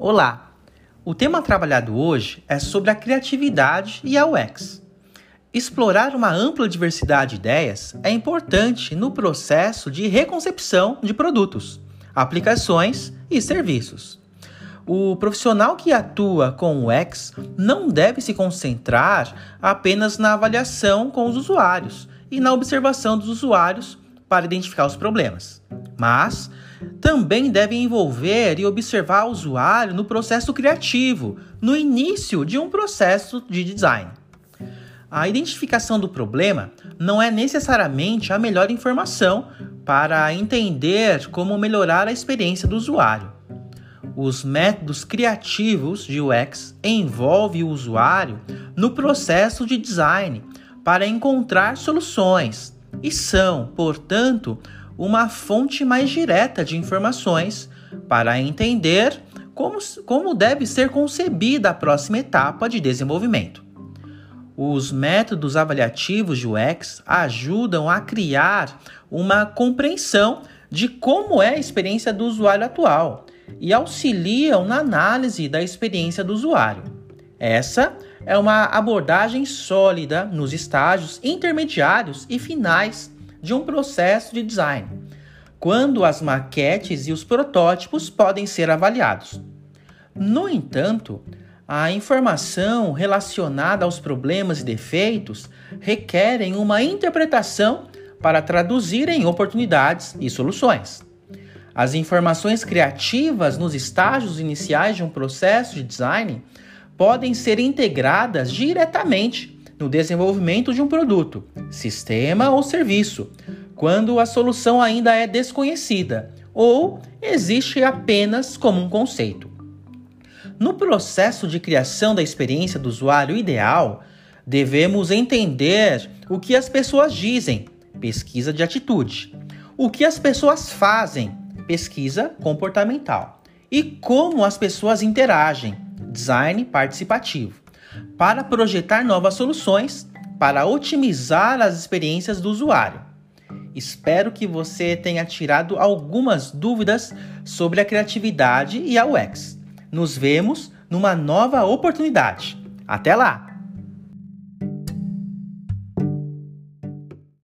Olá! O tema trabalhado hoje é sobre a criatividade e a UX. Explorar uma ampla diversidade de ideias é importante no processo de reconcepção de produtos, aplicações e serviços. O profissional que atua com o UX não deve se concentrar apenas na avaliação com os usuários e na observação dos usuários para identificar os problemas, mas também deve envolver e observar o usuário no processo criativo, no início de um processo de design. A identificação do problema não é necessariamente a melhor informação para entender como melhorar a experiência do usuário. Os métodos criativos de UX envolvem o usuário no processo de design para encontrar soluções e são, portanto, uma fonte mais direta de informações para entender como, como deve ser concebida a próxima etapa de desenvolvimento. Os métodos avaliativos de UX ajudam a criar uma compreensão de como é a experiência do usuário atual e auxiliam na análise da experiência do usuário. Essa é uma abordagem sólida nos estágios intermediários e finais de um processo de design, quando as maquetes e os protótipos podem ser avaliados. No entanto, a informação relacionada aos problemas e defeitos requerem uma interpretação para traduzir em oportunidades e soluções. As informações criativas nos estágios iniciais de um processo de design podem ser integradas diretamente no desenvolvimento de um produto, sistema ou serviço, quando a solução ainda é desconhecida ou existe apenas como um conceito. No processo de criação da experiência do usuário ideal, devemos entender o que as pessoas dizem, pesquisa de atitude, o que as pessoas fazem, pesquisa comportamental, e como as pessoas interagem, design participativo para projetar novas soluções para otimizar as experiências do usuário. Espero que você tenha tirado algumas dúvidas sobre a criatividade e a UX. Nos vemos numa nova oportunidade. Até lá!